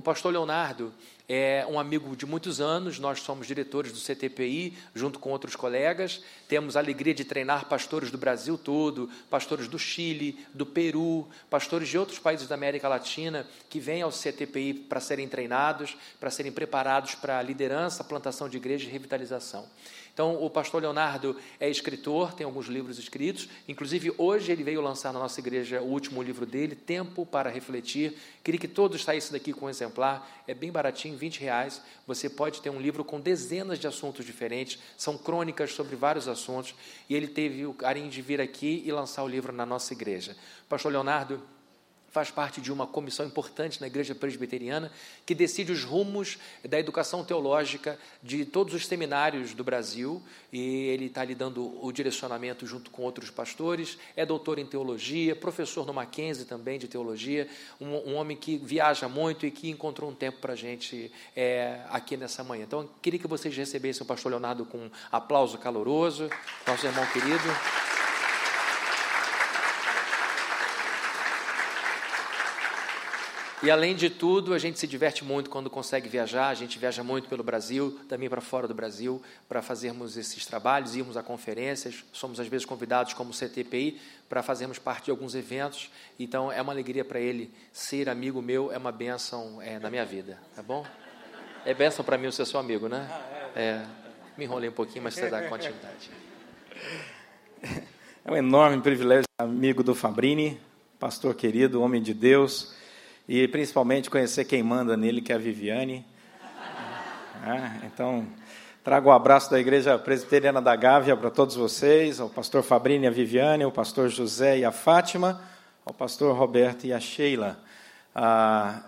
O pastor Leonardo é um amigo de muitos anos, nós somos diretores do CTPI, junto com outros colegas. Temos a alegria de treinar pastores do Brasil todo, pastores do Chile, do Peru, pastores de outros países da América Latina que vêm ao CTPI para serem treinados, para serem preparados para a liderança, plantação de igreja e revitalização. Então, o pastor Leonardo é escritor, tem alguns livros escritos. Inclusive, hoje ele veio lançar na nossa igreja o último livro dele, Tempo para Refletir. Queria que todos saíssem daqui com um exemplar. É bem baratinho, 20 reais. Você pode ter um livro com dezenas de assuntos diferentes. São crônicas sobre vários assuntos. E ele teve o carinho de vir aqui e lançar o livro na nossa igreja. Pastor Leonardo, faz parte de uma comissão importante na Igreja Presbiteriana que decide os rumos da educação teológica de todos os seminários do Brasil e ele está lhe dando o direcionamento junto com outros pastores. É doutor em teologia, professor no Mackenzie também de teologia, um, um homem que viaja muito e que encontrou um tempo para a gente é, aqui nessa manhã. Então, queria que vocês recebessem o pastor Leonardo com um aplauso caloroso, nosso irmão querido. E além de tudo, a gente se diverte muito quando consegue viajar. A gente viaja muito pelo Brasil, também para fora do Brasil, para fazermos esses trabalhos, irmos a conferências. Somos às vezes convidados como CTPI para fazermos parte de alguns eventos. Então é uma alegria para ele ser amigo meu, é uma benção é, na minha vida, tá bom? É benção para mim ser seu amigo, né? É, me enrolei um pouquinho, mas você dá continuidade. É um enorme privilégio amigo do Fabrini, pastor querido, homem de Deus e principalmente conhecer quem manda nele, que é a Viviane. É, então, trago o um abraço da Igreja Presbiteriana da Gávea para todos vocês, ao pastor Fabrini e a Viviane, ao pastor José e a Fátima, ao pastor Roberto e a Sheila. Ah,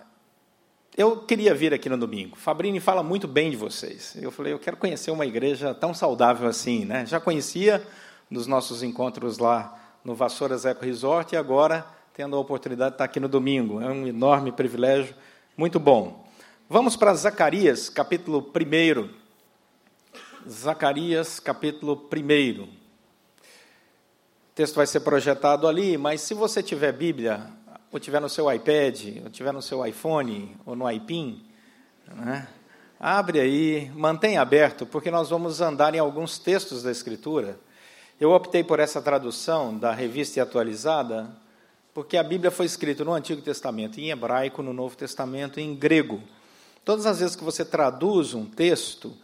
eu queria vir aqui no domingo. Fabrini fala muito bem de vocês. Eu falei, eu quero conhecer uma igreja tão saudável assim, né? Já conhecia nos nossos encontros lá no Vassouras Eco Resort e agora tendo a oportunidade de estar aqui no domingo. É um enorme privilégio, muito bom. Vamos para Zacarias, capítulo 1. Zacarias, capítulo 1. O texto vai ser projetado ali, mas se você tiver Bíblia, ou tiver no seu iPad, ou tiver no seu iPhone, ou no iPin, né? abre aí, mantenha aberto, porque nós vamos andar em alguns textos da Escritura. Eu optei por essa tradução da revista atualizada, porque a Bíblia foi escrita no Antigo Testamento em hebraico, no Novo Testamento em grego. Todas as vezes que você traduz um texto,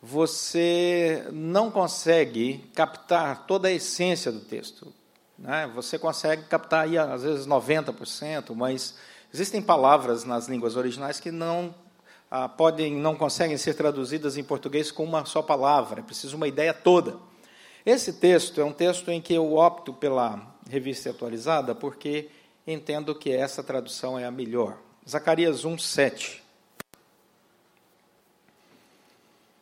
você não consegue captar toda a essência do texto. Né? Você consegue captar aí, às vezes 90%, mas existem palavras nas línguas originais que não ah, podem, não conseguem ser traduzidas em português com uma só palavra. É preciso uma ideia toda. Esse texto é um texto em que eu opto pela revista atualizada, porque entendo que essa tradução é a melhor. Zacarias 1, 7.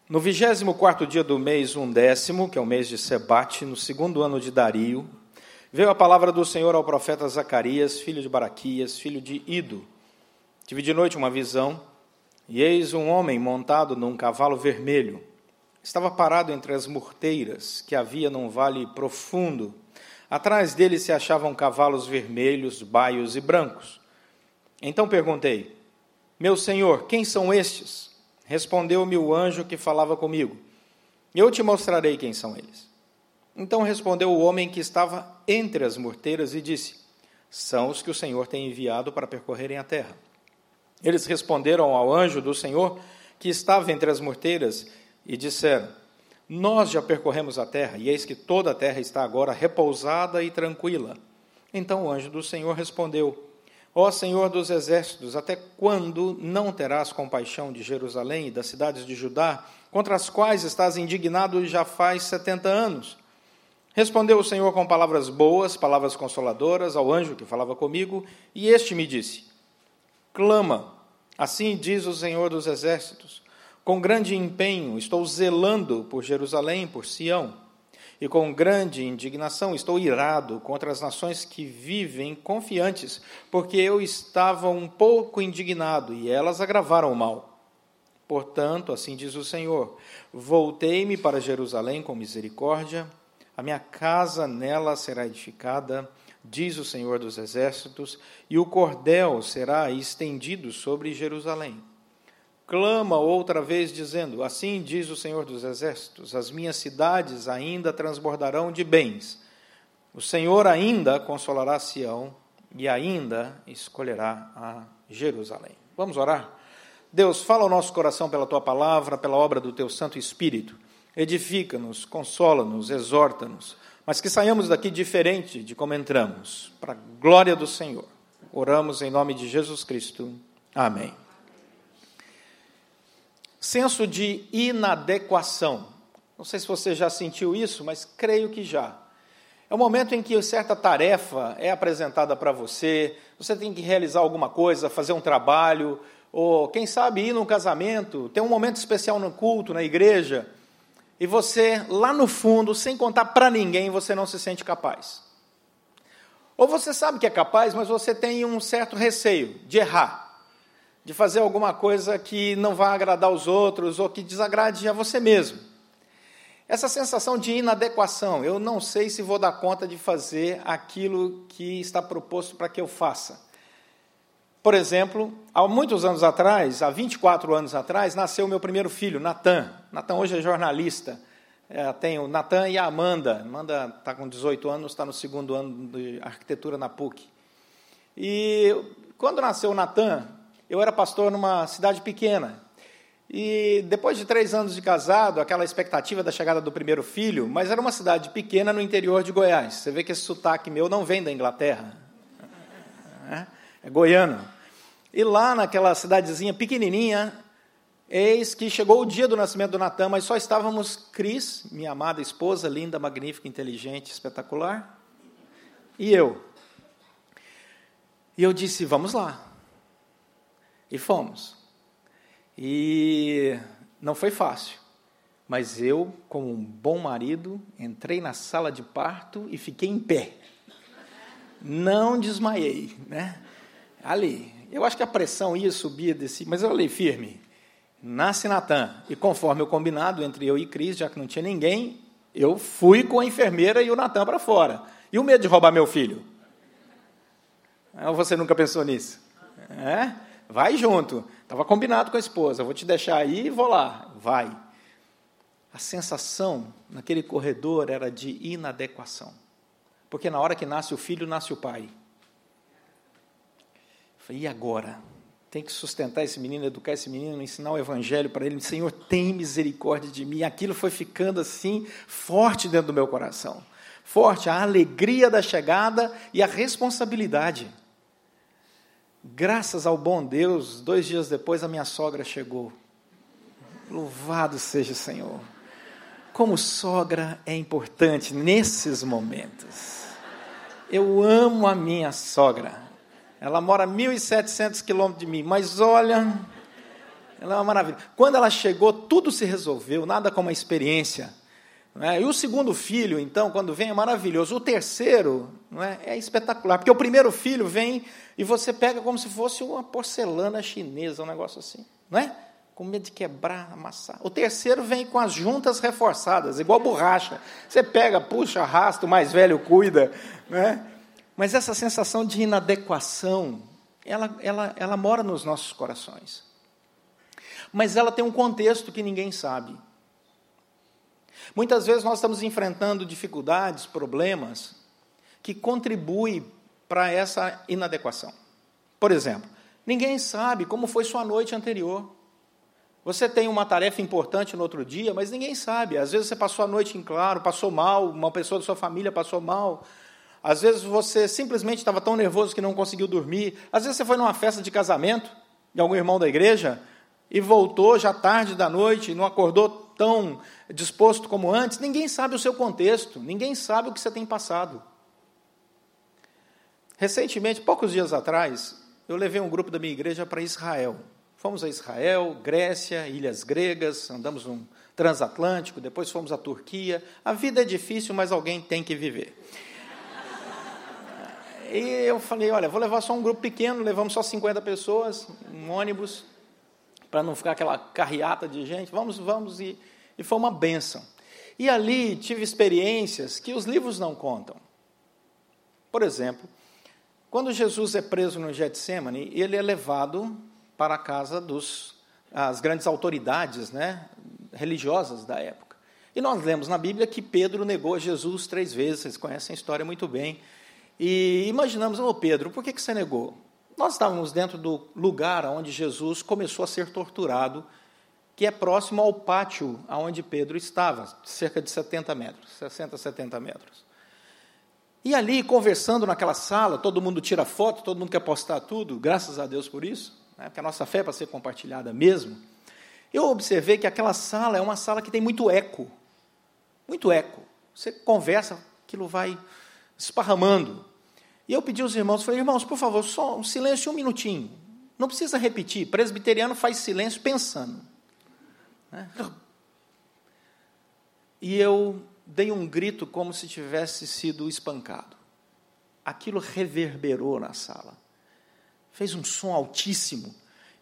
No vigésimo quarto dia do mês um décimo, que é o mês de Sebate, no segundo ano de Dario, veio a palavra do Senhor ao profeta Zacarias, filho de Baraquias, filho de Ido. Tive de noite uma visão, e eis um homem montado num cavalo vermelho. Estava parado entre as morteiras que havia num vale profundo, Atrás dele se achavam cavalos vermelhos, baios e brancos. Então perguntei: Meu senhor, quem são estes? Respondeu-me o anjo que falava comigo: Eu te mostrarei quem são eles. Então respondeu o homem que estava entre as morteiras e disse: São os que o Senhor tem enviado para percorrerem a terra. Eles responderam ao anjo do Senhor que estava entre as morteiras e disseram: nós já percorremos a terra, e eis que toda a terra está agora repousada e tranquila. Então o anjo do Senhor respondeu: Ó Senhor dos exércitos, até quando não terás compaixão de Jerusalém e das cidades de Judá, contra as quais estás indignado já faz setenta anos? Respondeu o Senhor com palavras boas, palavras consoladoras, ao anjo que falava comigo, e este me disse: Clama, assim diz o Senhor dos exércitos com grande empenho estou zelando por Jerusalém, por Sião, e com grande indignação estou irado contra as nações que vivem confiantes, porque eu estava um pouco indignado e elas agravaram o mal. Portanto, assim diz o Senhor: voltei-me para Jerusalém com misericórdia, a minha casa nela será edificada diz o Senhor dos Exércitos, e o cordel será estendido sobre Jerusalém. Clama outra vez, dizendo: Assim diz o Senhor dos Exércitos: As minhas cidades ainda transbordarão de bens. O Senhor ainda consolará Sião e ainda escolherá a Jerusalém. Vamos orar? Deus, fala ao nosso coração pela tua palavra, pela obra do teu Santo Espírito. Edifica-nos, consola-nos, exorta-nos mas que saiamos daqui diferente de como entramos, para a glória do Senhor. Oramos em nome de Jesus Cristo. Amém. Senso de inadequação. Não sei se você já sentiu isso, mas creio que já. É o momento em que certa tarefa é apresentada para você, você tem que realizar alguma coisa, fazer um trabalho, ou quem sabe ir num casamento, ter um momento especial no culto, na igreja, e você, lá no fundo, sem contar para ninguém, você não se sente capaz. Ou você sabe que é capaz, mas você tem um certo receio de errar, de fazer alguma coisa que não vá agradar os outros ou que desagrade a você mesmo. Essa sensação de inadequação, eu não sei se vou dar conta de fazer aquilo que está proposto para que eu faça. Por exemplo, há muitos anos atrás, há 24 anos atrás, nasceu meu primeiro filho, Natan. Natan hoje é jornalista. É, tem o Natan e a Amanda. Amanda está com 18 anos, está no segundo ano de arquitetura na PUC. E quando nasceu o Natan, eu era pastor numa cidade pequena. E depois de três anos de casado, aquela expectativa da chegada do primeiro filho, mas era uma cidade pequena no interior de Goiás. Você vê que esse sotaque meu não vem da Inglaterra. É? é goiano. E lá naquela cidadezinha pequenininha, eis que chegou o dia do nascimento do Natan, mas só estávamos Cris, minha amada esposa, linda, magnífica, inteligente, espetacular, e eu. E eu disse: vamos lá. E fomos. E não foi fácil, mas eu, como um bom marido, entrei na sala de parto e fiquei em pé. Não desmaiei, né? ali. Eu acho que a pressão ia subir, desse, mas eu olhei firme. Nasce Natan. E conforme o combinado entre eu e Cris, já que não tinha ninguém, eu fui com a enfermeira e o Natan para fora. E o medo de roubar meu filho? Ou você nunca pensou nisso? É? Vai junto. Estava combinado com a esposa. Vou te deixar aí e vou lá. Vai. A sensação naquele corredor era de inadequação. Porque na hora que nasce o filho, nasce o pai. Falei, e agora? Tem que sustentar esse menino, educar esse menino, ensinar o evangelho para ele. Senhor, tem misericórdia de mim. Aquilo foi ficando assim, forte dentro do meu coração. Forte a alegria da chegada e a responsabilidade. Graças ao bom Deus, dois dias depois a minha sogra chegou. Louvado seja o Senhor. Como sogra é importante nesses momentos. Eu amo a minha sogra. Ela mora a 1.700 quilômetros de mim, mas olha, ela é uma maravilha. Quando ela chegou, tudo se resolveu, nada como a experiência. É? E o segundo filho, então, quando vem, é maravilhoso. O terceiro não é? é espetacular, porque o primeiro filho vem e você pega como se fosse uma porcelana chinesa, um negócio assim, não é? Com medo de quebrar, amassar. O terceiro vem com as juntas reforçadas, igual borracha. Você pega, puxa, arrasta, o mais velho cuida, né? Mas essa sensação de inadequação, ela, ela, ela mora nos nossos corações. Mas ela tem um contexto que ninguém sabe. Muitas vezes nós estamos enfrentando dificuldades, problemas, que contribuem para essa inadequação. Por exemplo, ninguém sabe como foi sua noite anterior. Você tem uma tarefa importante no outro dia, mas ninguém sabe. Às vezes você passou a noite em claro, passou mal, uma pessoa da sua família passou mal, às vezes você simplesmente estava tão nervoso que não conseguiu dormir. Às vezes você foi numa festa de casamento de algum irmão da igreja e voltou já tarde da noite, não acordou tão disposto como antes. Ninguém sabe o seu contexto, ninguém sabe o que você tem passado. Recentemente, poucos dias atrás, eu levei um grupo da minha igreja para Israel. Fomos a Israel, Grécia, ilhas gregas, andamos um transatlântico, depois fomos à Turquia. A vida é difícil, mas alguém tem que viver. E eu falei, olha, vou levar só um grupo pequeno, levamos só 50 pessoas, um ônibus, para não ficar aquela carreata de gente. Vamos, vamos, e, e foi uma benção. E ali tive experiências que os livros não contam. Por exemplo, quando Jesus é preso no Getsemane, ele é levado para a casa dos as grandes autoridades, né, religiosas da época. E nós lemos na Bíblia que Pedro negou Jesus três vezes, vocês conhecem a história muito bem. E imaginamos, ô oh, Pedro, por que, que você negou? Nós estávamos dentro do lugar onde Jesus começou a ser torturado, que é próximo ao pátio onde Pedro estava, cerca de 70 metros, 60, 70 metros. E ali, conversando naquela sala, todo mundo tira foto, todo mundo quer postar tudo, graças a Deus por isso, né, porque a nossa fé é para ser compartilhada mesmo. Eu observei que aquela sala é uma sala que tem muito eco, muito eco. Você conversa, aquilo vai esparramando. E eu pedi aos irmãos, falei, irmãos, por favor, só um silêncio um minutinho. Não precisa repetir. Presbiteriano faz silêncio pensando. Né? E eu dei um grito como se tivesse sido espancado. Aquilo reverberou na sala. Fez um som altíssimo.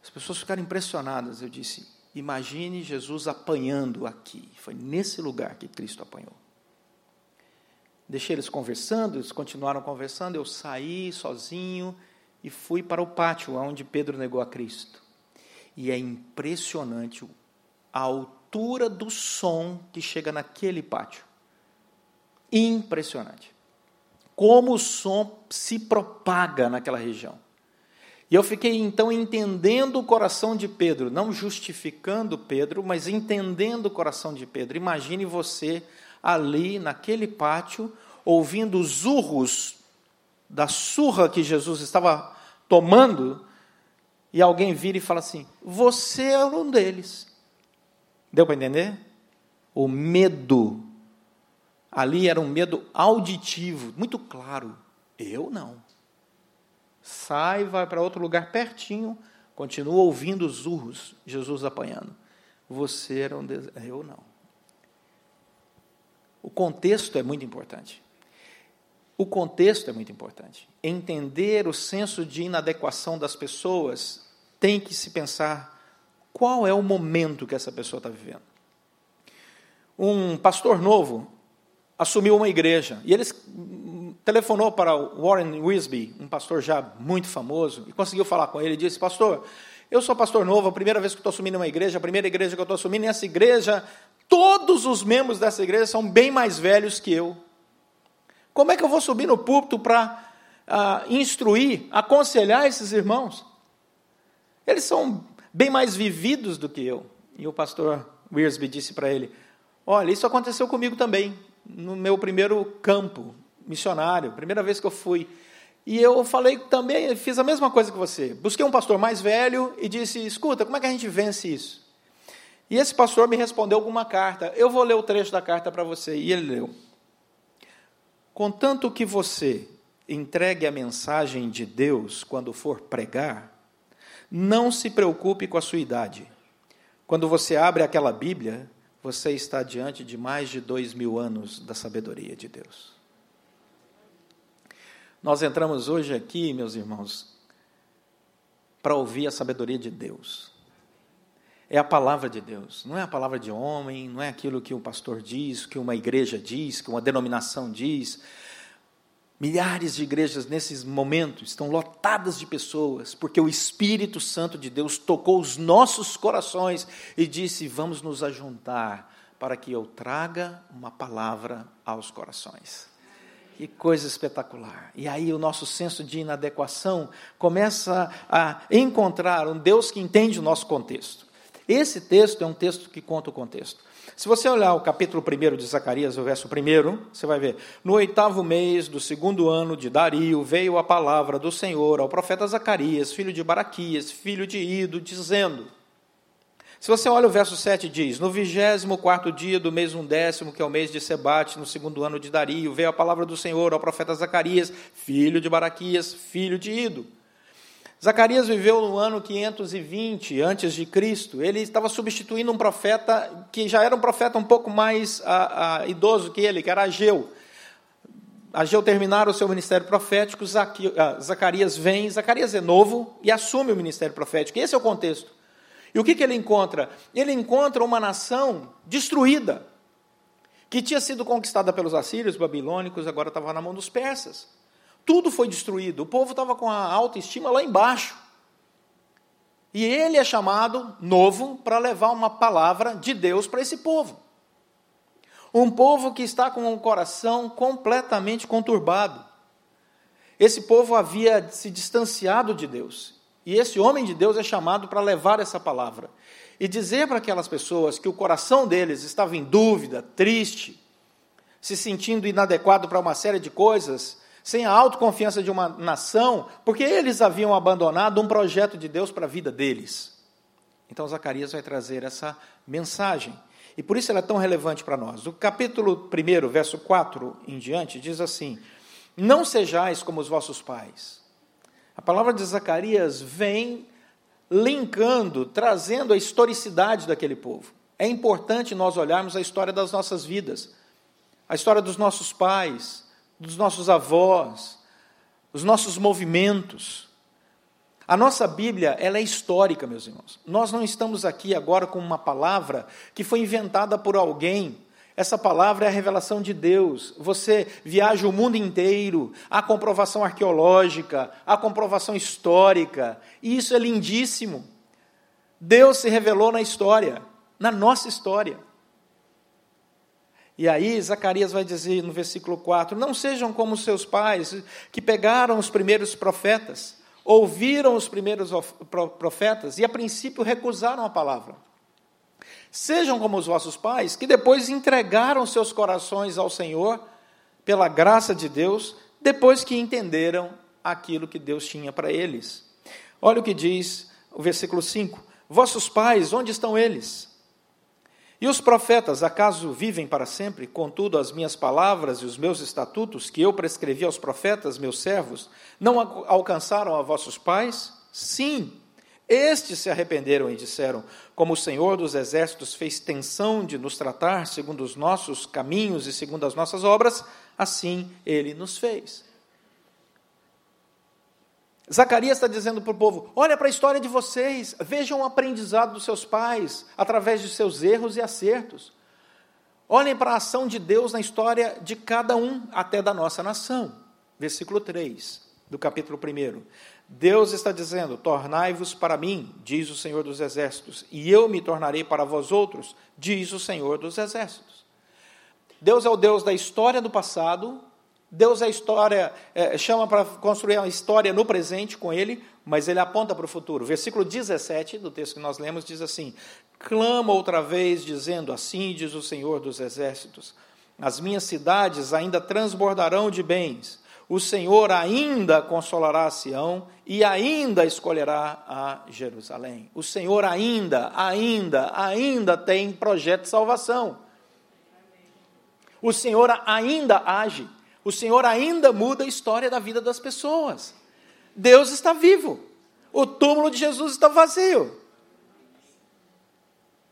As pessoas ficaram impressionadas. Eu disse: imagine Jesus apanhando aqui. Foi nesse lugar que Cristo apanhou. Deixei eles conversando, eles continuaram conversando, eu saí sozinho e fui para o pátio onde Pedro negou a Cristo. E é impressionante a altura do som que chega naquele pátio. Impressionante. Como o som se propaga naquela região. E eu fiquei então entendendo o coração de Pedro, não justificando Pedro, mas entendendo o coração de Pedro. Imagine você ali naquele pátio, ouvindo os urros da surra que Jesus estava tomando, e alguém vira e fala assim: Você é um deles. Deu para entender? O medo. Ali era um medo auditivo, muito claro. Eu não. Sai, vai para outro lugar pertinho, continua ouvindo os urros, Jesus apanhando. Você era um deles. Eu não. O contexto é muito importante. O contexto é muito importante. Entender o senso de inadequação das pessoas tem que se pensar qual é o momento que essa pessoa está vivendo. Um pastor novo assumiu uma igreja e ele telefonou para Warren Wisby, um pastor já muito famoso, e conseguiu falar com ele. e disse: Pastor, eu sou pastor novo, a primeira vez que estou assumindo uma igreja, a primeira igreja que estou assumindo, e essa igreja Todos os membros dessa igreja são bem mais velhos que eu. Como é que eu vou subir no púlpito para uh, instruir, aconselhar esses irmãos? Eles são bem mais vividos do que eu. E o pastor Wiersbe disse para ele: Olha, isso aconteceu comigo também, no meu primeiro campo missionário, primeira vez que eu fui. E eu falei também, fiz a mesma coisa que você. Busquei um pastor mais velho e disse: Escuta, como é que a gente vence isso? E esse pastor me respondeu com uma carta. Eu vou ler o trecho da carta para você. E ele leu: Contanto que você entregue a mensagem de Deus quando for pregar, não se preocupe com a sua idade. Quando você abre aquela Bíblia, você está diante de mais de dois mil anos da sabedoria de Deus. Nós entramos hoje aqui, meus irmãos, para ouvir a sabedoria de Deus é a palavra de Deus, não é a palavra de homem, não é aquilo que o pastor diz, que uma igreja diz, que uma denominação diz. Milhares de igrejas nesses momentos estão lotadas de pessoas, porque o Espírito Santo de Deus tocou os nossos corações e disse: Vamos nos ajuntar para que eu traga uma palavra aos corações. Que coisa espetacular. E aí o nosso senso de inadequação começa a encontrar um Deus que entende o nosso contexto. Esse texto é um texto que conta o contexto. Se você olhar o capítulo 1 de Zacarias, o verso 1, você vai ver: No oitavo mês do segundo ano de Dario, veio a palavra do Senhor ao profeta Zacarias, filho de Baraquias, filho de Ido, dizendo. Se você olha o verso 7, diz: No vigésimo quarto dia do mês undécimo, que é o mês de Sebate, no segundo ano de Dario, veio a palavra do Senhor ao profeta Zacarias, filho de Baraquias, filho de Ido. Zacarias viveu no ano 520 antes de Cristo. Ele estava substituindo um profeta que já era um profeta um pouco mais a, a, idoso que ele, que era Ageu. Ageu terminaram o seu ministério profético, Zacarias vem, Zacarias é novo e assume o ministério profético. Esse é o contexto. E o que, que ele encontra? Ele encontra uma nação destruída, que tinha sido conquistada pelos assírios, babilônicos, agora estava na mão dos persas. Tudo foi destruído. O povo estava com a autoestima lá embaixo. E ele é chamado novo para levar uma palavra de Deus para esse povo. Um povo que está com um coração completamente conturbado. Esse povo havia se distanciado de Deus. E esse homem de Deus é chamado para levar essa palavra e dizer para aquelas pessoas que o coração deles estava em dúvida, triste, se sentindo inadequado para uma série de coisas, sem a autoconfiança de uma nação, porque eles haviam abandonado um projeto de Deus para a vida deles. Então Zacarias vai trazer essa mensagem. E por isso ela é tão relevante para nós. O capítulo 1, verso 4 em diante, diz assim: Não sejais como os vossos pais. A palavra de Zacarias vem linkando, trazendo a historicidade daquele povo. É importante nós olharmos a história das nossas vidas, a história dos nossos pais, dos nossos avós, os nossos movimentos. A nossa Bíblia, ela é histórica, meus irmãos. Nós não estamos aqui agora com uma palavra que foi inventada por alguém essa palavra é a revelação de Deus. Você viaja o mundo inteiro, há comprovação arqueológica, há comprovação histórica, e isso é lindíssimo. Deus se revelou na história, na nossa história. E aí, Zacarias vai dizer no versículo 4: Não sejam como seus pais, que pegaram os primeiros profetas, ouviram os primeiros profetas e a princípio recusaram a palavra. Sejam como os vossos pais, que depois entregaram seus corações ao Senhor, pela graça de Deus, depois que entenderam aquilo que Deus tinha para eles. Olha o que diz o versículo 5: Vossos pais, onde estão eles? E os profetas, acaso vivem para sempre? Contudo, as minhas palavras e os meus estatutos, que eu prescrevi aos profetas, meus servos, não alcançaram a vossos pais? Sim, estes se arrependeram e disseram: Como o Senhor dos Exércitos fez tensão de nos tratar segundo os nossos caminhos e segundo as nossas obras, assim ele nos fez. Zacarias está dizendo para o povo: olha para a história de vocês, vejam o aprendizado dos seus pais através de seus erros e acertos. Olhem para a ação de Deus na história de cada um, até da nossa nação. Versículo 3 do capítulo 1. Deus está dizendo: Tornai-vos para mim, diz o Senhor dos Exércitos, e eu me tornarei para vós outros, diz o Senhor dos Exércitos. Deus é o Deus da história do passado, Deus é a história, é, chama para construir uma história no presente com Ele, mas Ele aponta para o futuro. Versículo 17 do texto que nós lemos diz assim: Clama outra vez, dizendo: Assim diz o Senhor dos Exércitos: As minhas cidades ainda transbordarão de bens o Senhor ainda consolará a Sião e ainda escolherá a Jerusalém. O Senhor ainda, ainda, ainda tem projeto de salvação. O Senhor ainda age. O Senhor ainda muda a história da vida das pessoas. Deus está vivo. O túmulo de Jesus está vazio.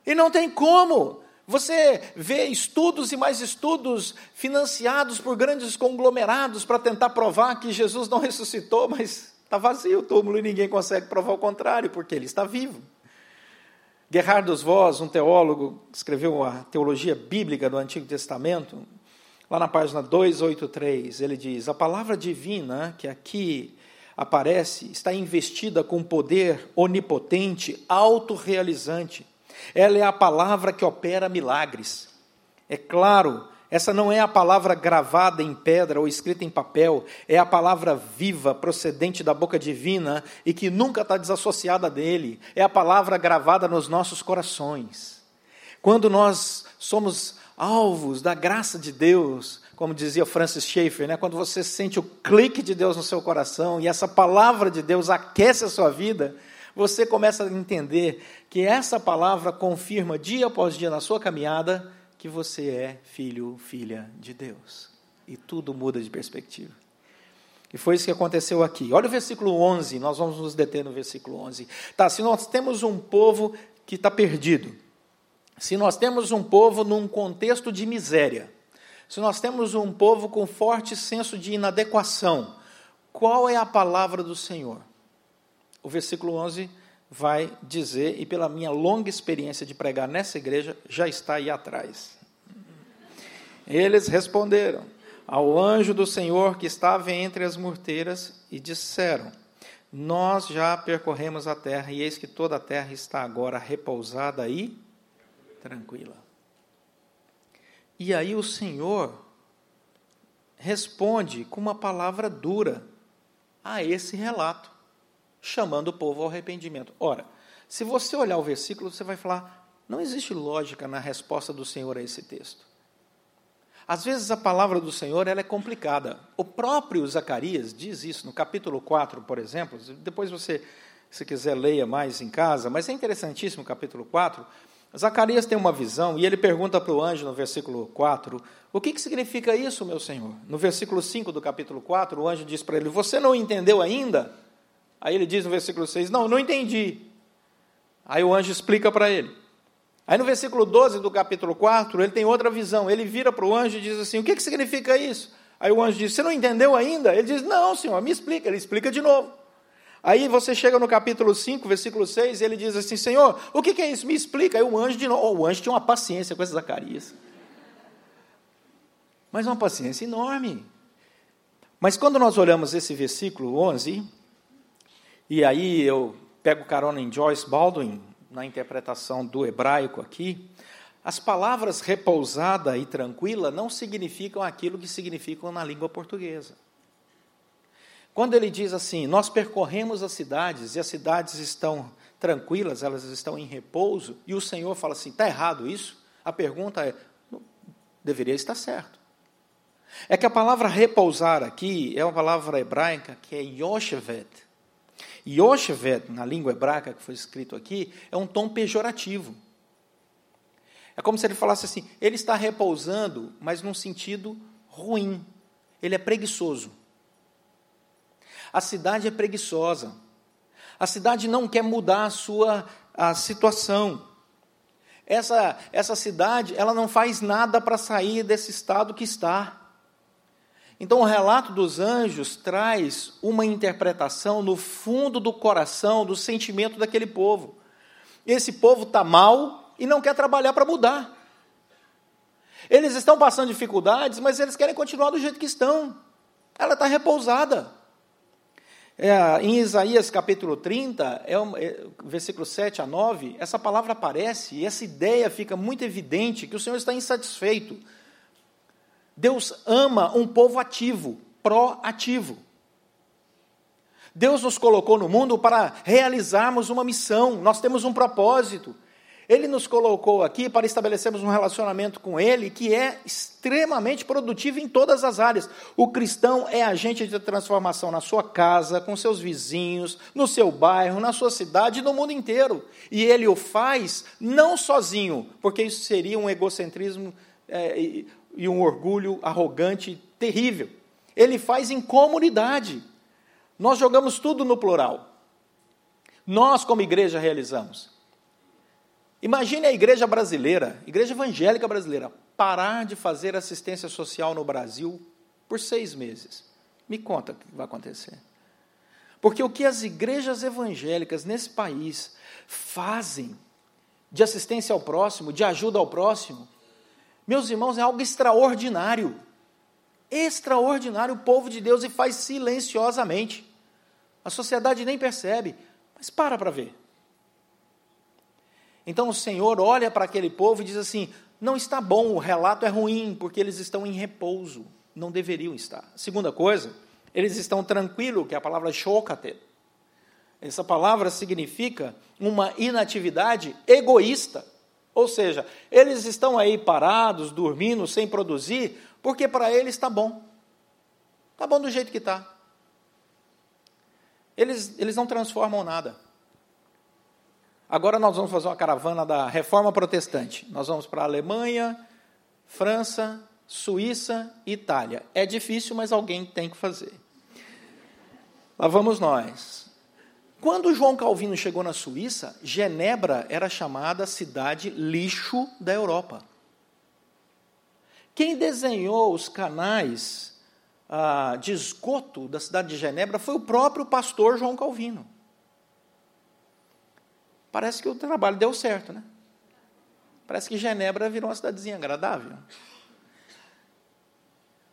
E não tem como você vê estudos e mais estudos financiados por grandes conglomerados para tentar provar que Jesus não ressuscitou, mas está vazio o túmulo e ninguém consegue provar o contrário, porque ele está vivo. Gerhard Voss, um teólogo, escreveu a teologia bíblica do Antigo Testamento, lá na página 283, ele diz: A palavra divina que aqui aparece está investida com poder onipotente, autorrealizante ela é a palavra que opera milagres. É claro, essa não é a palavra gravada em pedra ou escrita em papel, é a palavra viva, procedente da boca divina e que nunca está desassociada dele. É a palavra gravada nos nossos corações. Quando nós somos alvos da graça de Deus, como dizia Francis Schaeffer, né? quando você sente o clique de Deus no seu coração e essa palavra de Deus aquece a sua vida, você começa a entender que essa palavra confirma dia após dia na sua caminhada que você é filho, filha de Deus. E tudo muda de perspectiva. E foi isso que aconteceu aqui. Olha o versículo 11, nós vamos nos deter no versículo 11. Tá, se nós temos um povo que está perdido, se nós temos um povo num contexto de miséria, se nós temos um povo com forte senso de inadequação, qual é a palavra do Senhor? o versículo 11 vai dizer, e pela minha longa experiência de pregar nessa igreja, já está aí atrás. Eles responderam: ao anjo do Senhor que estava entre as murteiras e disseram: Nós já percorremos a terra e eis que toda a terra está agora repousada e tranquila. E aí o Senhor responde com uma palavra dura a esse relato, chamando o povo ao arrependimento. Ora, se você olhar o versículo, você vai falar: não existe lógica na resposta do Senhor a esse texto. Às vezes a palavra do Senhor ela é complicada. O próprio Zacarias diz isso no capítulo 4, por exemplo. Depois você, se quiser, leia mais em casa, mas é interessantíssimo o capítulo 4. Zacarias tem uma visão e ele pergunta para o anjo no versículo 4: O que, que significa isso, meu Senhor? No versículo 5 do capítulo 4, o anjo diz para ele: Você não entendeu ainda? Aí ele diz no versículo 6: Não, não entendi. Aí o anjo explica para ele. Aí no versículo 12 do capítulo 4, ele tem outra visão. Ele vira para o anjo e diz assim: O que, que significa isso? Aí o anjo diz: Você não entendeu ainda? Ele diz: Não, senhor, me explica. Ele explica de novo. Aí você chega no capítulo 5, versículo 6, e ele diz assim: Senhor, o que, que é isso? Me explica. Aí o anjo de novo. Oh, o anjo tinha uma paciência com esse Zacarias. Mas uma paciência enorme. Mas quando nós olhamos esse versículo 11, e aí eu pego carona em Joyce Baldwin, na interpretação do hebraico aqui, as palavras repousada e tranquila não significam aquilo que significam na língua portuguesa. Quando ele diz assim, nós percorremos as cidades e as cidades estão tranquilas, elas estão em repouso, e o Senhor fala assim: está errado isso? A pergunta é: deveria estar certo. É que a palavra repousar aqui é uma palavra hebraica que é Yoshevet, Yosheved, na língua hebraica que foi escrito aqui, é um tom pejorativo. É como se ele falasse assim: ele está repousando, mas num sentido ruim. Ele é preguiçoso. A cidade é preguiçosa. A cidade não quer mudar a sua a situação. Essa, essa cidade, ela não faz nada para sair desse estado que está. Então, o relato dos anjos traz uma interpretação no fundo do coração, do sentimento daquele povo. Esse povo está mal e não quer trabalhar para mudar. Eles estão passando dificuldades, mas eles querem continuar do jeito que estão. Ela está repousada. É, em Isaías capítulo 30, é um, é, versículo 7 a 9, essa palavra aparece e essa ideia fica muito evidente que o Senhor está insatisfeito Deus ama um povo ativo, proativo. Deus nos colocou no mundo para realizarmos uma missão, nós temos um propósito. Ele nos colocou aqui para estabelecermos um relacionamento com Ele que é extremamente produtivo em todas as áreas. O cristão é agente de transformação na sua casa, com seus vizinhos, no seu bairro, na sua cidade e no mundo inteiro. E ele o faz não sozinho, porque isso seria um egocentrismo é, e um orgulho arrogante terrível. Ele faz em comunidade. Nós jogamos tudo no plural. Nós, como igreja, realizamos. Imagine a igreja brasileira, igreja evangélica brasileira, parar de fazer assistência social no Brasil por seis meses. Me conta o que vai acontecer. Porque o que as igrejas evangélicas nesse país fazem de assistência ao próximo, de ajuda ao próximo, meus irmãos, é algo extraordinário. Extraordinário o povo de Deus e faz silenciosamente. A sociedade nem percebe, mas para para ver. Então o Senhor olha para aquele povo e diz assim: não está bom, o relato é ruim, porque eles estão em repouso. Não deveriam estar. Segunda coisa, eles estão tranquilos, que é a palavra shokate. Essa palavra significa uma inatividade egoísta. Ou seja, eles estão aí parados, dormindo, sem produzir, porque para eles está bom. Está bom do jeito que está. Eles, eles não transformam nada. Agora nós vamos fazer uma caravana da reforma protestante. Nós vamos para a Alemanha, França, Suíça e Itália. É difícil, mas alguém tem que fazer. Lá vamos nós. Quando João Calvino chegou na Suíça, Genebra era chamada cidade lixo da Europa. Quem desenhou os canais ah, de esgoto da cidade de Genebra foi o próprio pastor João Calvino. Parece que o trabalho deu certo, né? Parece que Genebra virou uma cidadezinha agradável.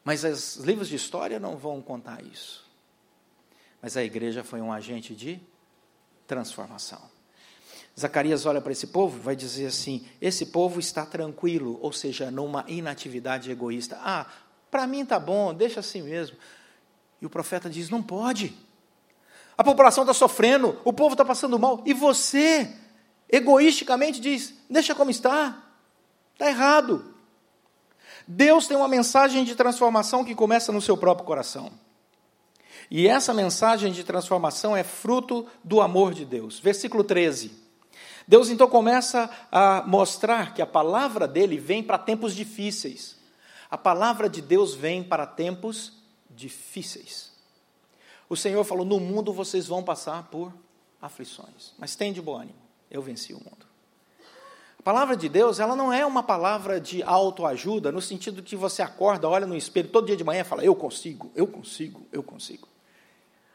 Mas os livros de história não vão contar isso. Mas a igreja foi um agente de transformação. Zacarias olha para esse povo, vai dizer assim: esse povo está tranquilo, ou seja, numa inatividade egoísta. Ah, para mim tá bom, deixa assim mesmo. E o profeta diz: não pode. A população está sofrendo, o povo está passando mal, e você, egoisticamente, diz: deixa como está, está errado. Deus tem uma mensagem de transformação que começa no seu próprio coração. E essa mensagem de transformação é fruto do amor de Deus. Versículo 13. Deus então começa a mostrar que a palavra dele vem para tempos difíceis. A palavra de Deus vem para tempos difíceis. O Senhor falou: No mundo vocês vão passar por aflições, mas tem de bom ânimo, eu venci o mundo. A palavra de Deus, ela não é uma palavra de autoajuda, no sentido que você acorda, olha no espelho todo dia de manhã e fala: Eu consigo, eu consigo, eu consigo.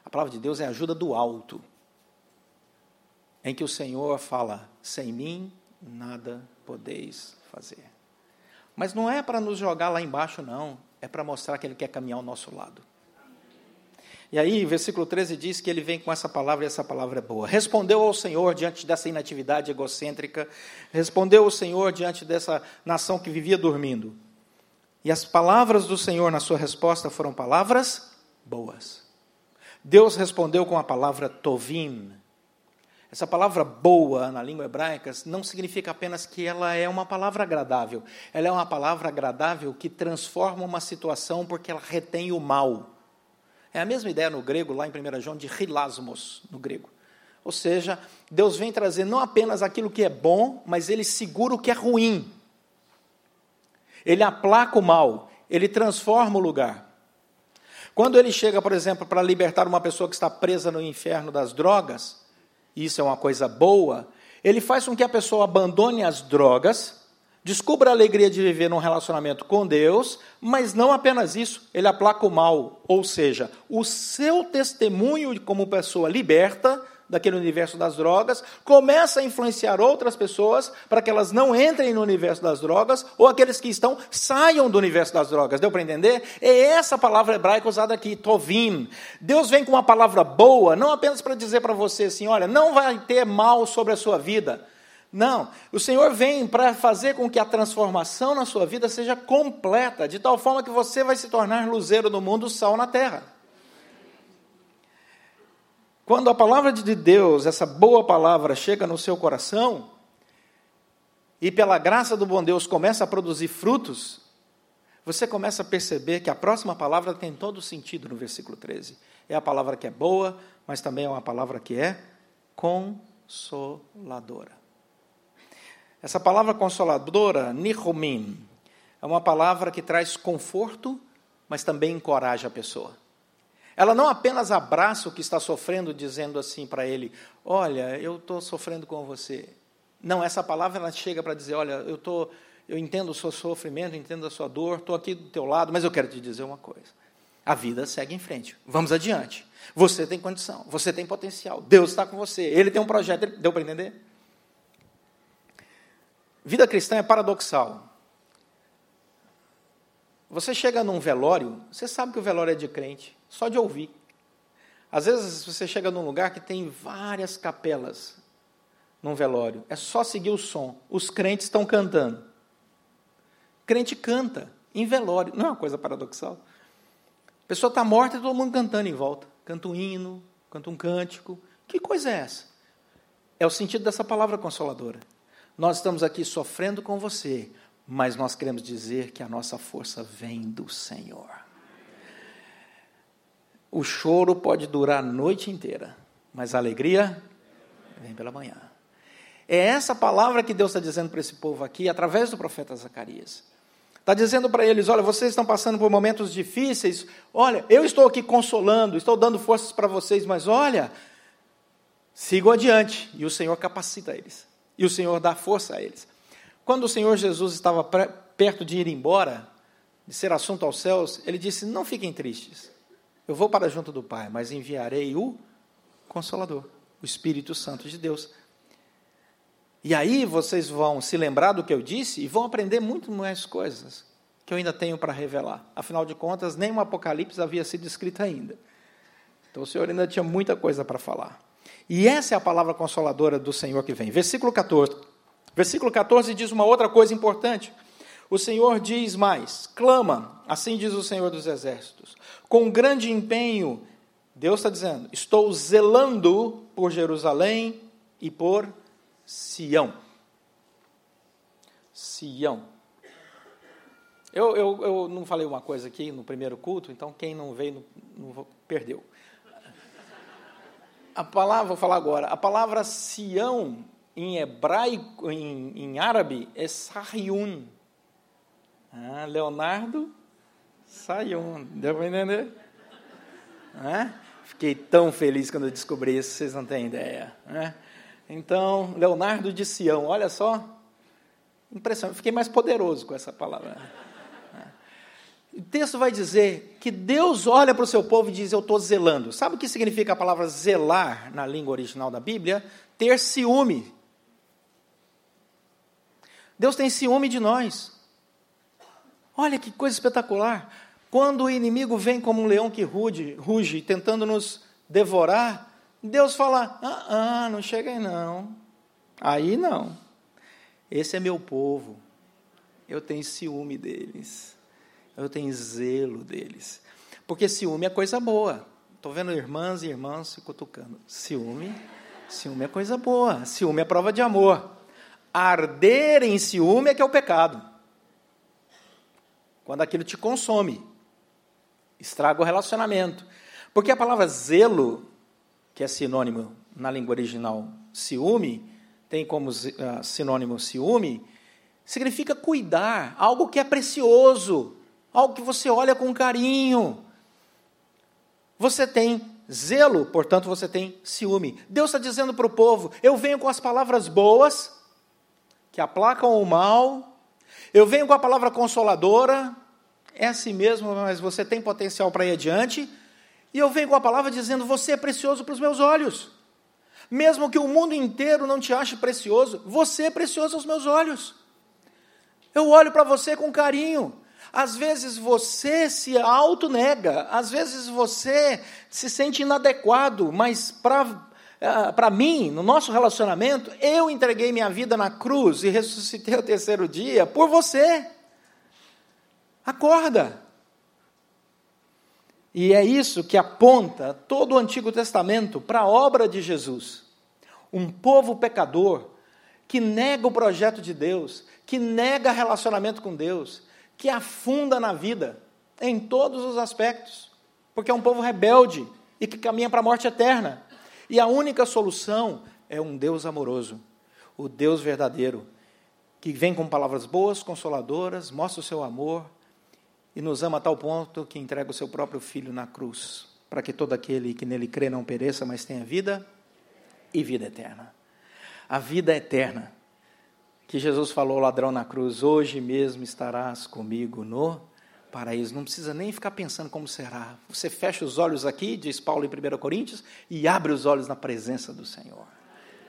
A palavra de Deus é ajuda do alto, em que o Senhor fala: Sem mim nada podeis fazer. Mas não é para nos jogar lá embaixo, não. É para mostrar que Ele quer caminhar ao nosso lado. E aí, versículo 13 diz que ele vem com essa palavra e essa palavra é boa. Respondeu ao Senhor diante dessa inatividade egocêntrica, respondeu ao Senhor diante dessa nação que vivia dormindo. E as palavras do Senhor na sua resposta foram palavras boas. Deus respondeu com a palavra tovim. Essa palavra boa na língua hebraica não significa apenas que ela é uma palavra agradável. Ela é uma palavra agradável que transforma uma situação porque ela retém o mal. É a mesma ideia no grego, lá em 1 João, de rilasmos, no grego. Ou seja, Deus vem trazer não apenas aquilo que é bom, mas ele segura o que é ruim. Ele aplaca o mal, ele transforma o lugar. Quando ele chega, por exemplo, para libertar uma pessoa que está presa no inferno das drogas, isso é uma coisa boa, ele faz com que a pessoa abandone as drogas Descubra a alegria de viver num relacionamento com Deus, mas não apenas isso, ele aplaca o mal, ou seja, o seu testemunho como pessoa liberta daquele universo das drogas começa a influenciar outras pessoas para que elas não entrem no universo das drogas ou aqueles que estão saiam do universo das drogas. Deu para entender? É essa palavra hebraica usada aqui, tovim. Deus vem com uma palavra boa, não apenas para dizer para você assim, olha, não vai ter mal sobre a sua vida não, o Senhor vem para fazer com que a transformação na sua vida seja completa, de tal forma que você vai se tornar luzeiro no mundo, sal na terra. Quando a palavra de Deus, essa boa palavra, chega no seu coração, e pela graça do bom Deus começa a produzir frutos, você começa a perceber que a próxima palavra tem todo sentido no versículo 13. É a palavra que é boa, mas também é uma palavra que é consoladora. Essa palavra consoladora, nihomim, é uma palavra que traz conforto, mas também encoraja a pessoa. Ela não apenas abraça o que está sofrendo, dizendo assim para ele: Olha, eu estou sofrendo com você. Não, essa palavra ela chega para dizer: Olha, eu, tô, eu entendo o seu sofrimento, entendo a sua dor, estou aqui do teu lado, mas eu quero te dizer uma coisa. A vida segue em frente. Vamos adiante. Você tem condição, você tem potencial. Deus está com você. Ele tem um projeto. Deu para entender? Vida cristã é paradoxal. Você chega num velório, você sabe que o velório é de crente, só de ouvir. Às vezes você chega num lugar que tem várias capelas num velório, é só seguir o som. Os crentes estão cantando. Crente canta em velório, não é uma coisa paradoxal? A pessoa está morta e todo mundo cantando em volta. Canta um hino, canta um cântico. Que coisa é essa? É o sentido dessa palavra consoladora. Nós estamos aqui sofrendo com você, mas nós queremos dizer que a nossa força vem do Senhor. O choro pode durar a noite inteira, mas a alegria vem pela manhã. É essa palavra que Deus está dizendo para esse povo aqui, através do profeta Zacarias. Está dizendo para eles: olha, vocês estão passando por momentos difíceis, olha, eu estou aqui consolando, estou dando forças para vocês, mas olha, sigam adiante, e o Senhor capacita eles. E o Senhor dá força a eles. Quando o Senhor Jesus estava perto de ir embora, de ser assunto aos céus, ele disse: Não fiquem tristes. Eu vou para junto do Pai, mas enviarei o Consolador, o Espírito Santo de Deus. E aí vocês vão se lembrar do que eu disse e vão aprender muito mais coisas. que eu ainda tenho para revelar. Afinal de contas, nem o Apocalipse havia sido escrito ainda. Então o Senhor ainda tinha muita coisa para falar. E essa é a palavra consoladora do Senhor que vem. Versículo 14. Versículo 14 diz uma outra coisa importante. O Senhor diz mais: clama, assim diz o Senhor dos Exércitos, com grande empenho. Deus está dizendo: estou zelando por Jerusalém e por Sião. Sião. Eu, eu, eu não falei uma coisa aqui no primeiro culto, então quem não veio não, não, perdeu. A palavra, vou falar agora, a palavra Sião em hebraico, em, em árabe, é Sahyun. Ah, Leonardo Sayun, deu para entender? Fiquei tão feliz quando eu descobri isso, vocês não têm ideia. Então, Leonardo de Sião, olha só, impressionante, fiquei mais poderoso com essa palavra. O texto vai dizer que Deus olha para o seu povo e diz: Eu estou zelando. Sabe o que significa a palavra zelar na língua original da Bíblia? Ter ciúme. Deus tem ciúme de nós. Olha que coisa espetacular. Quando o inimigo vem como um leão que ruge, ruge tentando nos devorar, Deus fala: Ah, ah não chega aí não. Aí não. Esse é meu povo. Eu tenho ciúme deles eu tenho zelo deles. Porque ciúme é coisa boa. Estou vendo irmãs e irmãos se cutucando. Ciúme, ciúme é coisa boa. Ciúme é prova de amor. Arder em ciúme é que é o pecado. Quando aquilo te consome, estraga o relacionamento. Porque a palavra zelo, que é sinônimo na língua original ciúme, tem como uh, sinônimo ciúme, significa cuidar, algo que é precioso, algo que você olha com carinho. Você tem zelo, portanto você tem ciúme. Deus está dizendo para o povo: eu venho com as palavras boas, que aplacam o mal, eu venho com a palavra consoladora, é assim mesmo, mas você tem potencial para ir adiante, e eu venho com a palavra dizendo: você é precioso para os meus olhos. Mesmo que o mundo inteiro não te ache precioso, você é precioso aos meus olhos. Eu olho para você com carinho. Às vezes você se autonega, às vezes você se sente inadequado, mas para ah, mim, no nosso relacionamento, eu entreguei minha vida na cruz e ressuscitei ao terceiro dia por você. Acorda. E é isso que aponta todo o Antigo Testamento para a obra de Jesus. Um povo pecador que nega o projeto de Deus, que nega relacionamento com Deus, que afunda na vida, em todos os aspectos, porque é um povo rebelde e que caminha para a morte eterna. E a única solução é um Deus amoroso, o Deus verdadeiro, que vem com palavras boas, consoladoras, mostra o seu amor e nos ama a tal ponto que entrega o seu próprio filho na cruz, para que todo aquele que nele crê não pereça, mas tenha vida e vida eterna. A vida eterna que Jesus falou ladrão na cruz, hoje mesmo estarás comigo no paraíso. Não precisa nem ficar pensando como será. Você fecha os olhos aqui, diz Paulo em 1 Coríntios, e abre os olhos na presença do Senhor.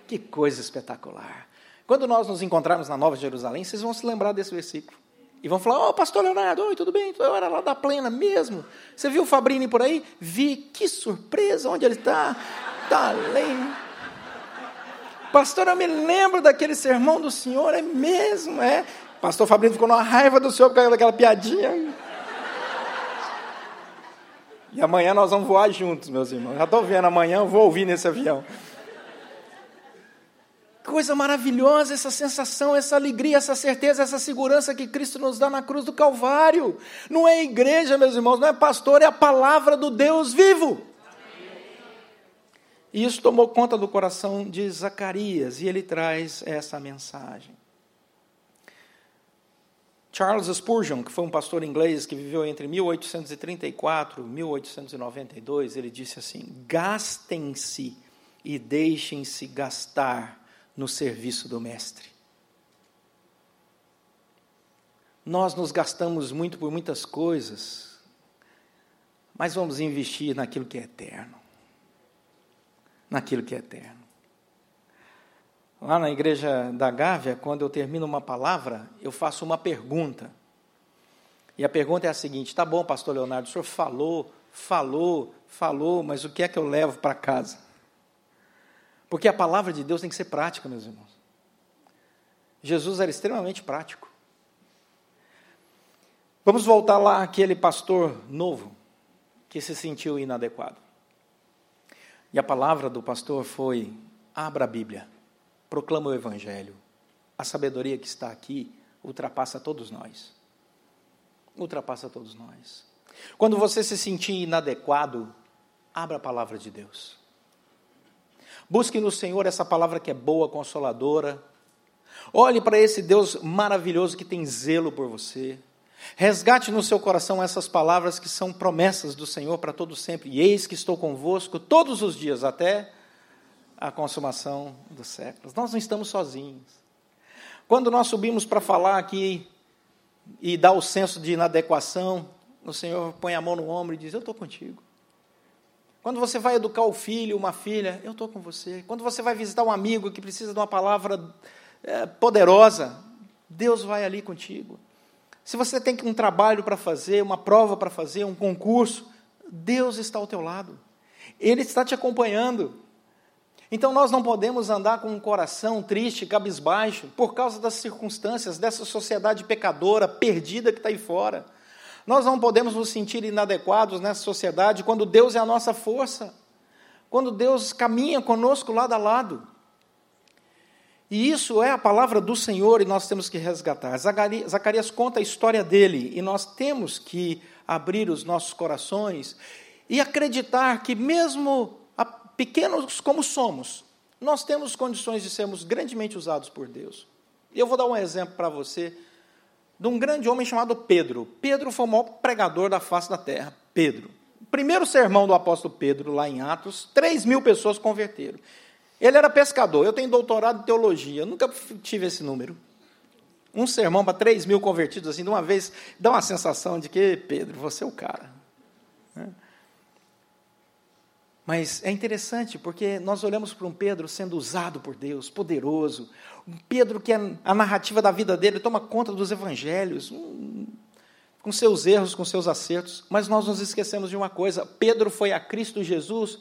Que coisa espetacular. Quando nós nos encontrarmos na Nova Jerusalém, vocês vão se lembrar desse versículo. E vão falar, ó, oh, pastor Leonardo, oi, tudo bem? Eu era lá da plena mesmo. Você viu o Fabrini por aí? Vi, que surpresa, onde ele está? Está além Pastor, eu me lembro daquele sermão do senhor, é mesmo, é. Pastor Fabrício ficou numa raiva do senhor por causa daquela piadinha. E amanhã nós vamos voar juntos, meus irmãos. Já estou vendo, amanhã eu vou ouvir nesse avião. Coisa maravilhosa essa sensação, essa alegria, essa certeza, essa segurança que Cristo nos dá na cruz do Calvário. Não é igreja, meus irmãos, não é pastor, é a palavra do Deus vivo. E isso tomou conta do coração de Zacarias, e ele traz essa mensagem. Charles Spurgeon, que foi um pastor inglês que viveu entre 1834 e 1892, ele disse assim: gastem-se e deixem-se gastar no serviço do Mestre. Nós nos gastamos muito por muitas coisas, mas vamos investir naquilo que é eterno naquilo que é eterno. Lá na igreja da Gávea, quando eu termino uma palavra, eu faço uma pergunta. E a pergunta é a seguinte: tá bom, pastor Leonardo, o senhor falou, falou, falou, mas o que é que eu levo para casa? Porque a palavra de Deus tem que ser prática, meus irmãos. Jesus era extremamente prático. Vamos voltar lá àquele pastor novo que se sentiu inadequado. E a palavra do pastor foi: abra a Bíblia, proclama o Evangelho. A sabedoria que está aqui ultrapassa todos nós. Ultrapassa todos nós. Quando você se sentir inadequado, abra a palavra de Deus. Busque no Senhor essa palavra que é boa, consoladora. Olhe para esse Deus maravilhoso que tem zelo por você. Resgate no seu coração essas palavras que são promessas do Senhor para todo sempre. E eis que estou convosco todos os dias até a consumação dos séculos. Nós não estamos sozinhos. Quando nós subimos para falar aqui e dar o senso de inadequação, o Senhor põe a mão no ombro e diz: Eu estou contigo. Quando você vai educar o filho, uma filha, eu estou com você. Quando você vai visitar um amigo que precisa de uma palavra é, poderosa, Deus vai ali contigo. Se você tem um trabalho para fazer, uma prova para fazer, um concurso, Deus está ao teu lado. Ele está te acompanhando. Então nós não podemos andar com um coração triste, cabisbaixo, por causa das circunstâncias dessa sociedade pecadora, perdida que está aí fora. Nós não podemos nos sentir inadequados nessa sociedade quando Deus é a nossa força, quando Deus caminha conosco lado a lado. E isso é a palavra do Senhor e nós temos que resgatar. Zacarias conta a história dele e nós temos que abrir os nossos corações e acreditar que, mesmo pequenos como somos, nós temos condições de sermos grandemente usados por Deus. Eu vou dar um exemplo para você de um grande homem chamado Pedro. Pedro foi o maior pregador da face da terra. Pedro. O primeiro sermão do apóstolo Pedro, lá em Atos, 3 mil pessoas converteram. Ele era pescador, eu tenho doutorado em teologia, nunca tive esse número. Um sermão para 3 mil convertidos, assim, de uma vez, dá uma sensação de que, Pedro, você é o cara. Né? Mas é interessante porque nós olhamos para um Pedro sendo usado por Deus, poderoso. Um Pedro que a narrativa da vida dele toma conta dos evangelhos, um, com seus erros, com seus acertos. Mas nós nos esquecemos de uma coisa: Pedro foi a Cristo Jesus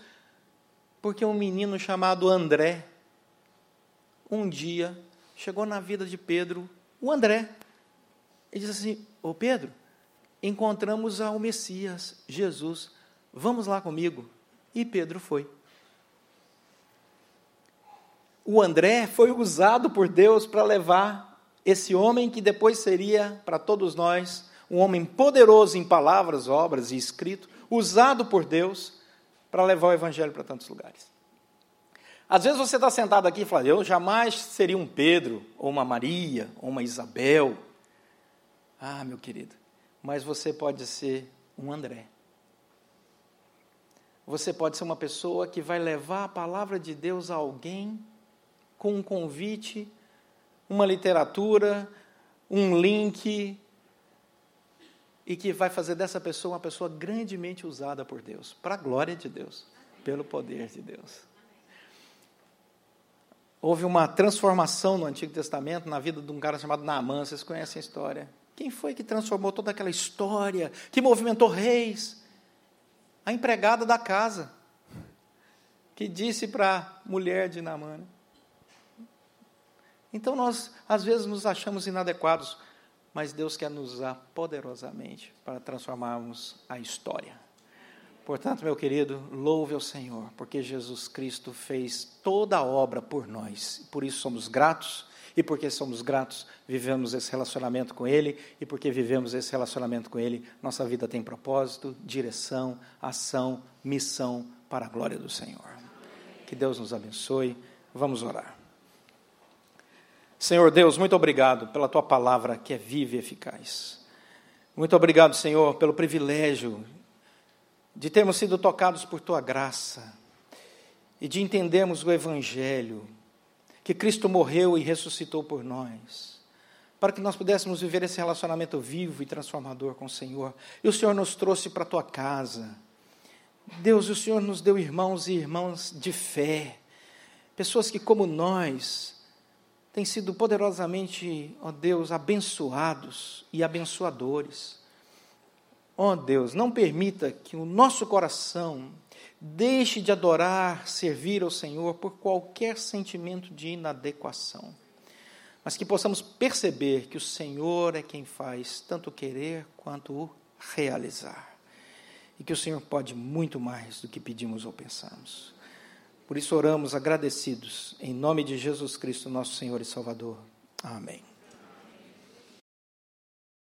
porque um menino chamado André, um dia, chegou na vida de Pedro, o André. Ele disse assim: Ô Pedro, encontramos ao Messias, Jesus, vamos lá comigo. E Pedro foi. O André foi usado por Deus para levar esse homem que depois seria, para todos nós, um homem poderoso em palavras, obras e escrito, usado por Deus para levar o Evangelho para tantos lugares. Às vezes você está sentado aqui e fala, eu jamais seria um Pedro, ou uma Maria, ou uma Isabel. Ah, meu querido, mas você pode ser um André. Você pode ser uma pessoa que vai levar a palavra de Deus a alguém com um convite, uma literatura, um link, e que vai fazer dessa pessoa uma pessoa grandemente usada por Deus, para a glória de Deus, pelo poder de Deus. Houve uma transformação no Antigo Testamento na vida de um cara chamado Naamã, vocês conhecem a história. Quem foi que transformou toda aquela história, que movimentou reis? A empregada da casa, que disse para a mulher de Naamã. Né? Então nós, às vezes, nos achamos inadequados mas Deus quer nos usar poderosamente para transformarmos a história. Portanto, meu querido, louve ao Senhor, porque Jesus Cristo fez toda a obra por nós. Por isso somos gratos, e porque somos gratos, vivemos esse relacionamento com Ele, e porque vivemos esse relacionamento com Ele, nossa vida tem propósito, direção, ação, missão para a glória do Senhor. Que Deus nos abençoe. Vamos orar. Senhor Deus, muito obrigado pela tua palavra que é viva e eficaz. Muito obrigado, Senhor, pelo privilégio de termos sido tocados por tua graça e de entendermos o Evangelho, que Cristo morreu e ressuscitou por nós, para que nós pudéssemos viver esse relacionamento vivo e transformador com o Senhor. E o Senhor nos trouxe para a tua casa. Deus, o Senhor nos deu irmãos e irmãs de fé, pessoas que, como nós, têm sido poderosamente, ó Deus, abençoados e abençoadores. Ó Deus, não permita que o nosso coração deixe de adorar, servir ao Senhor por qualquer sentimento de inadequação, mas que possamos perceber que o Senhor é quem faz tanto querer quanto realizar. E que o Senhor pode muito mais do que pedimos ou pensamos. Por isso oramos agradecidos, em nome de Jesus Cristo, nosso Senhor e Salvador. Amém.